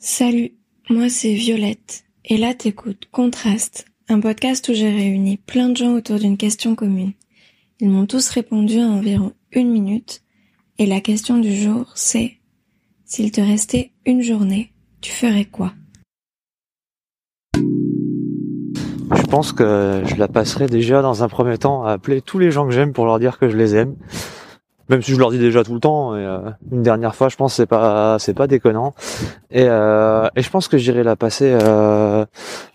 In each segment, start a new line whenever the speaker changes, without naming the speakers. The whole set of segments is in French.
Salut, moi c'est Violette, et là t'écoutes Contraste, un podcast où j'ai réuni plein de gens autour d'une question commune. Ils m'ont tous répondu à environ une minute, et la question du jour c'est s'il te restait une journée, tu ferais quoi?
Je pense que je la passerai déjà dans un premier temps à appeler tous les gens que j'aime pour leur dire que je les aime. Même si je leur dis déjà tout le temps, euh, une dernière fois, je pense c'est pas c'est pas déconnant. Et, euh, et je pense que j'irai la passer euh,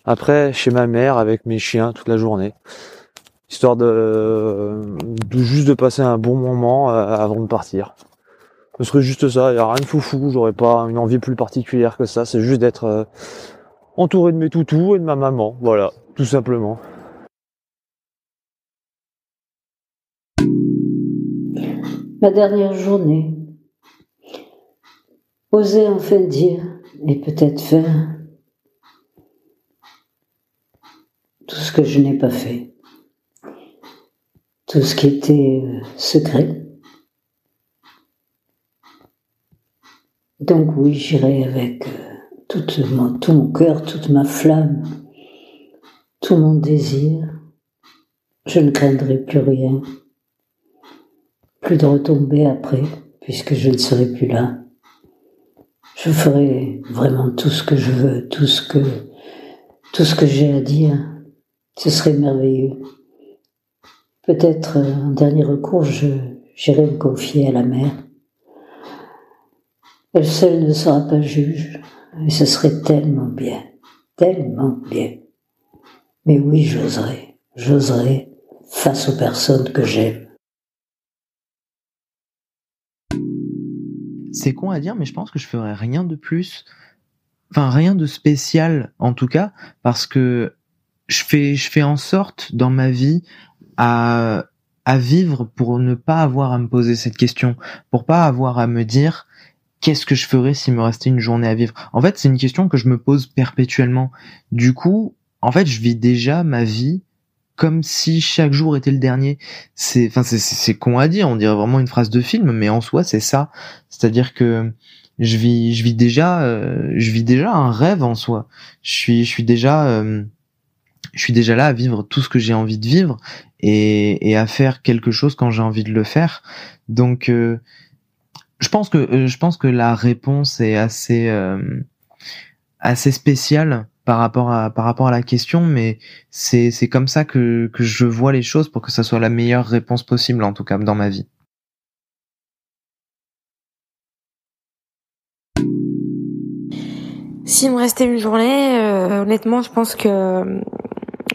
après chez ma mère avec mes chiens toute la journée, histoire de, de juste de passer un bon moment avant de partir. Ce serait juste ça, il y a rien de foufou, j'aurais pas une envie plus particulière que ça, c'est juste d'être entouré de mes toutous et de ma maman, voilà, tout simplement.
Ma dernière journée. Oser enfin dire et peut-être faire tout ce que je n'ai pas fait. Tout ce qui était euh, secret. Donc oui, j'irai avec euh, tout mon, tout mon cœur, toute ma flamme, tout mon désir. Je ne craindrai plus rien plus de retomber après, puisque je ne serai plus là. Je ferai vraiment tout ce que je veux, tout ce que, tout ce que j'ai à dire. Ce serait merveilleux. Peut-être, euh, en dernier recours, je, j'irai me confier à la mère. Elle seule ne sera pas juge, et ce serait tellement bien, tellement bien. Mais oui, j'oserais, j'oserais face aux personnes que j'aime.
C'est con à dire, mais je pense que je ferais rien de plus, enfin rien de spécial en tout cas, parce que je fais, je fais en sorte dans ma vie à, à vivre pour ne pas avoir à me poser cette question, pour pas avoir à me dire qu'est-ce que je ferais s'il me restait une journée à vivre? En fait, c'est une question que je me pose perpétuellement. Du coup, en fait, je vis déjà ma vie comme si chaque jour était le dernier. C'est, enfin, c'est, con à dire. On dirait vraiment une phrase de film, mais en soi, c'est ça. C'est-à-dire que je vis, je vis déjà, euh, je vis déjà un rêve en soi. Je suis, je suis déjà, euh, je suis déjà là à vivre tout ce que j'ai envie de vivre et, et à faire quelque chose quand j'ai envie de le faire. Donc, euh, je pense que, je pense que la réponse est assez, assez spéciale par rapport à par rapport à la question, mais c'est c'est comme ça que que je vois les choses pour que ça soit la meilleure réponse possible en tout cas dans ma vie.
S'il me restait une journée, euh, honnêtement, je pense que euh,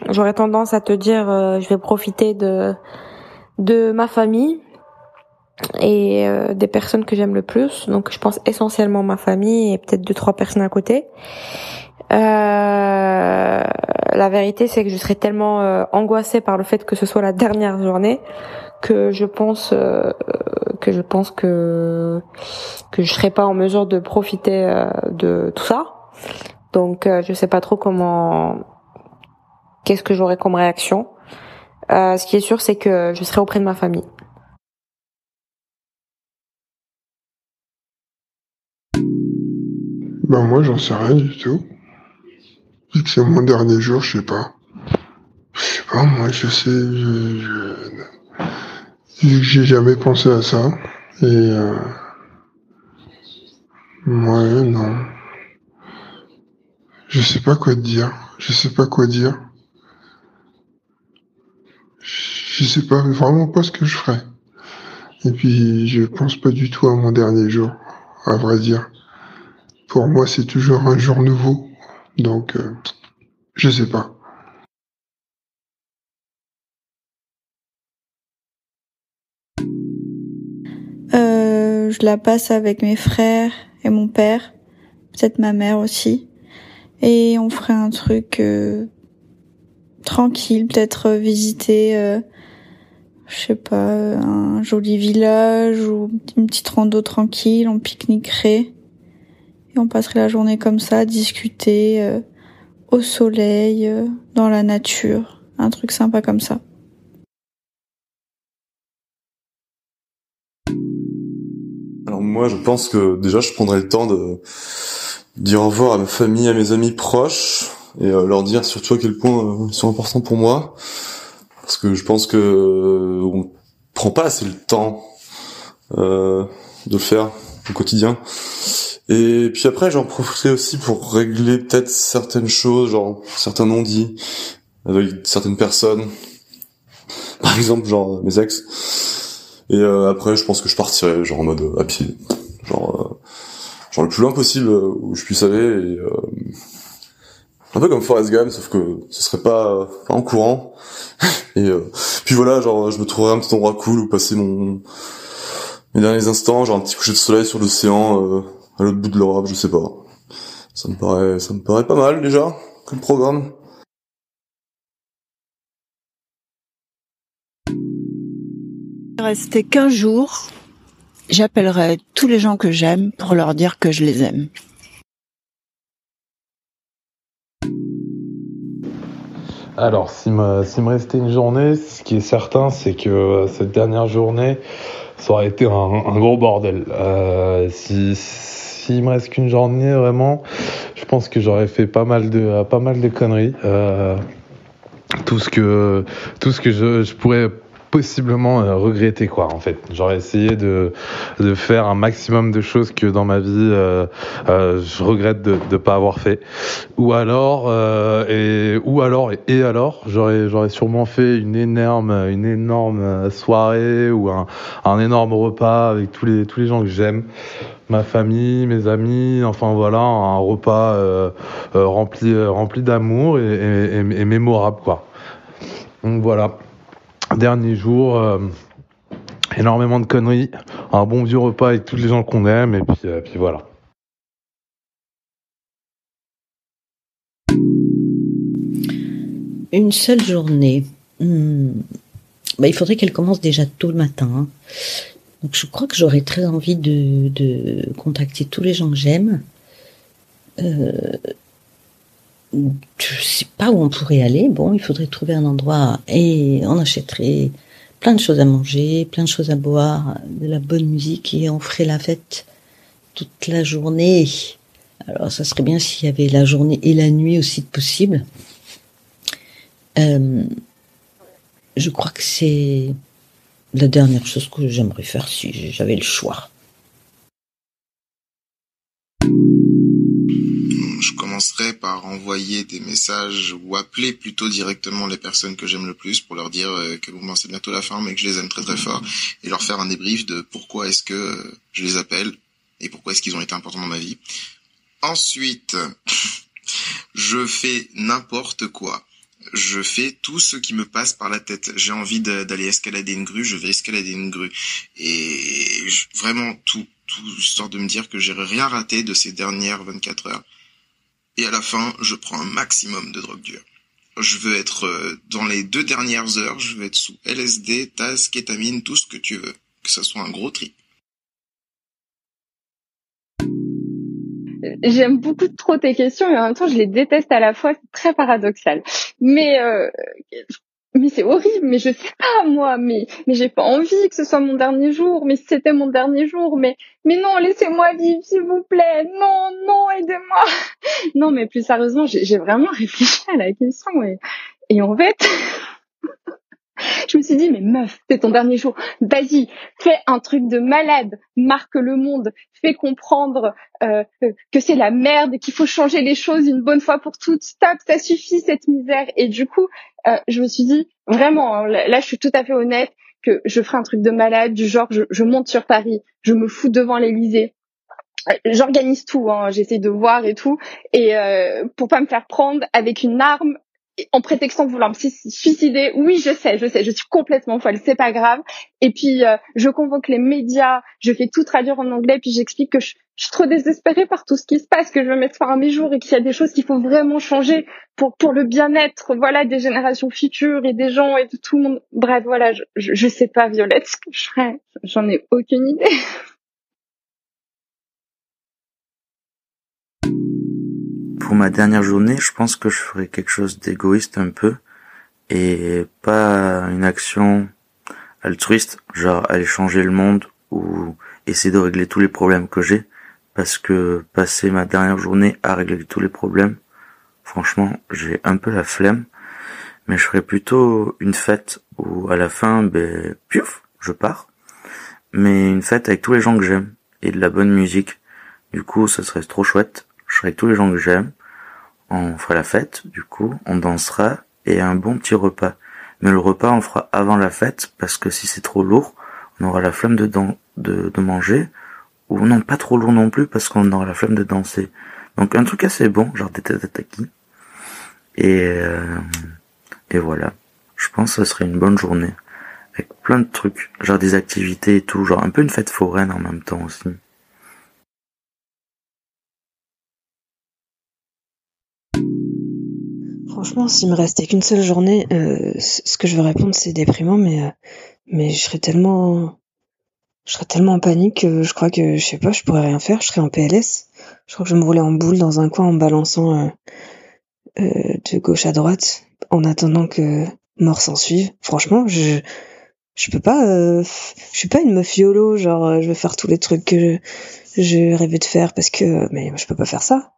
j'aurais tendance à te dire, euh, je vais profiter de de ma famille et des personnes que j'aime le plus. Donc, je pense essentiellement ma famille et peut-être deux trois personnes à côté. Euh, la vérité, c'est que je serais tellement euh, angoissée par le fait que ce soit la dernière journée que je pense euh, que je pense que que je serais pas en mesure de profiter euh, de tout ça. Donc, je sais pas trop comment qu'est-ce que j'aurais comme réaction. ce qui est sûr, c'est que je serai auprès de ma famille.
Ben moi, j'en sais rien du tout. Vu que c'est mon dernier jour, je sais pas. Je sais pas, moi, je sais, je, je... j'ai jamais pensé à ça. Et, euh... ouais, non. Je sais pas quoi dire. Je sais pas quoi dire. Je sais pas, vraiment pas ce que je ferais. Et puis, je pense pas du tout à mon dernier jour, à vrai dire. Pour moi, c'est toujours un jour nouveau. Donc, euh, je sais pas.
Euh, je la passe avec mes frères et mon père, peut-être ma mère aussi, et on ferait un truc euh, tranquille, peut-être visiter, euh, je sais pas, un joli village ou une petite rando tranquille, on pique-niquerait on passerait la journée comme ça, discuter euh, au soleil, euh, dans la nature, un truc sympa comme ça.
Alors moi, je pense que déjà, je prendrais le temps de dire au revoir à ma famille, à mes amis proches, et euh, leur dire surtout à quel point ils sont importants pour moi, parce que je pense que on prend pas assez le temps de le faire au quotidien. Et puis après, j'en profiterai aussi pour régler peut-être certaines choses, genre certains non-dits avec certaines personnes, par exemple genre mes ex. Et après, je pense que je partirai genre en mode à pied, genre genre le plus loin possible où je puisse aller et un peu comme Forrest Gump, sauf que ce serait pas, en courant. Et euh, puis voilà, genre je me trouverais un petit endroit cool où passer mon mes derniers instants, genre un petit coucher de soleil sur l'océan euh, à l'autre bout de l'Europe, je sais pas. Ça me paraît, ça me paraît pas mal déjà comme programme.
Rester qu'un jour, j'appellerai tous les gens que j'aime pour leur dire que je les aime.
Alors, s'il me, s'il me restait une journée, ce qui est certain, c'est que euh, cette dernière journée, ça aurait été un, un gros bordel. Euh, si s'il me reste qu'une journée, vraiment, je pense que j'aurais fait pas mal de pas mal de conneries. Euh, tout ce que tout ce que je, je pourrais possiblement euh, regretter quoi en fait. J'aurais essayé de, de faire un maximum de choses que dans ma vie euh, euh, je regrette de ne pas avoir fait. Ou alors euh, et ou alors et, alors j'aurais j'aurais sûrement fait une énorme une énorme soirée ou un, un énorme repas avec tous les tous les gens que j'aime ma famille, mes amis, enfin voilà, un repas euh, rempli rempli d'amour et, mémorable quoi. Donc voilà dernier jour, euh, énormément de conneries, un bon vieux repas avec tous les gens qu'on aime, et puis, euh, voilà.
Une seule journée. Hmm. Bah, il faudrait qu'elle commence déjà tôt le matin. Donc je crois que j'aurais très envie de, de, contacter tous les gens que j'aime. Euh, je sais pas où on pourrait aller. Bon, il faudrait trouver un endroit et on achèterait plein de choses à manger, plein de choses à boire, de la bonne musique et on ferait la fête toute la journée. Alors, ça serait bien s'il y avait la journée et la nuit aussi possible. Euh, je crois que c'est la dernière chose que j'aimerais faire si j'avais le choix.
je commencerai par envoyer des messages ou appeler plutôt directement les personnes que j'aime le plus pour leur dire euh, que bon, c'est bientôt la fin mais que je les aime très très fort et leur faire un débrief de pourquoi est-ce que je les appelle et pourquoi est-ce qu'ils ont été importants dans ma vie. Ensuite, je fais n'importe quoi. Je fais tout ce qui me passe par la tête. J'ai envie d'aller escalader une grue, je vais escalader une grue. Et vraiment tout, tout, histoire de me dire que j'ai rien raté de ces dernières 24 heures et à la fin, je prends un maximum de drogue dure. Je veux être euh, dans les deux dernières heures, je veux être sous LSD, TAS, kétamine, tout ce que tu veux. Que ce soit un gros trip.
J'aime beaucoup trop tes questions et en même temps je les déteste à la fois, c'est très paradoxal. Mais euh, mais c'est horrible, mais je sais pas moi, mais mais j'ai pas envie que ce soit mon dernier jour, mais si c'était mon dernier jour, mais mais non, laissez-moi vivre s'il vous plaît, non, non, aidez-moi. Non, mais plus sérieusement, j'ai vraiment réfléchi à la question et et en fait je me suis dit, mais meuf, c'est ton dernier jour. Vas-y, fais un truc de malade, marque le monde, fais comprendre euh, que c'est la merde, qu'il faut changer les choses une bonne fois pour toutes. Stop, ça suffit cette misère. Et du coup, euh, je me suis dit, vraiment, hein, là, je suis tout à fait honnête, que je ferai un truc de malade, du genre, je, monte sur Paris, je me fous devant l'Élysée, euh, j'organise tout, hein, j'essaie de voir et tout, et euh, pour pas me faire prendre avec une arme en prétextant vouloir me suicider. Oui, je sais, je sais, je suis complètement folle, c'est pas grave. Et puis euh, je convoque les médias, je fais tout traduire en anglais, puis j'explique que je, suis trop désespérée par tout ce qui se passe, que je veux mettre fin à mes jours et qu'il y a des choses qu'il faut vraiment changer pour pour le bien-être, voilà, des générations futures et des gens et de tout le monde. Bref, voilà, je je, je sais pas Violette ce que je ferais, j'en ai aucune idée.
pour ma dernière journée, je pense que je ferai quelque chose d'égoïste un peu et pas une action altruiste, genre aller changer le monde ou essayer de régler tous les problèmes que j'ai parce que passer ma dernière journée à régler tous les problèmes, franchement, j'ai un peu la flemme. Mais je ferais plutôt une fête où à la fin, ben, piouf, je pars. Mais une fête avec tous les gens que j'aime et de la bonne musique. Du coup, ça serait trop chouette. Je serai avec tous les gens que j'aime. On fera la fête, du coup, on dansera et un bon petit repas. Mais le repas, on fera avant la fête parce que si c'est trop lourd, on aura la flemme de, de, de manger. Ou non, pas trop lourd non plus parce qu'on aura la flemme de danser. Donc un truc assez bon, genre des têtes Et, euh, et voilà. Je pense que ce serait une bonne journée. Avec plein de trucs. Genre des activités et tout. Genre un peu une fête foraine en même temps aussi.
Franchement, s'il me restait qu'une seule journée, euh, ce que je veux répondre, c'est déprimant, mais euh, mais je serais tellement, je serais tellement en panique que je crois que je sais pas, je pourrais rien faire. Je serais en PLS. Je crois que je me roulais en boule dans un coin en balançant euh, de gauche à droite en attendant que mort s'en suive. Franchement, je je peux pas, je suis pas une meuf yolo, genre je vais faire tous les trucs que je, je rêvais de faire parce que, mais je peux pas faire ça.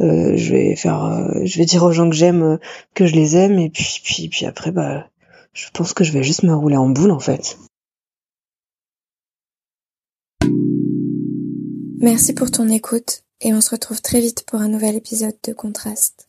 Euh, je vais faire, euh, je vais dire aux gens que j'aime euh, que je les aime et puis puis puis après bah, je pense que je vais juste me rouler en boule en fait.
Merci pour ton écoute et on se retrouve très vite pour un nouvel épisode de Contraste.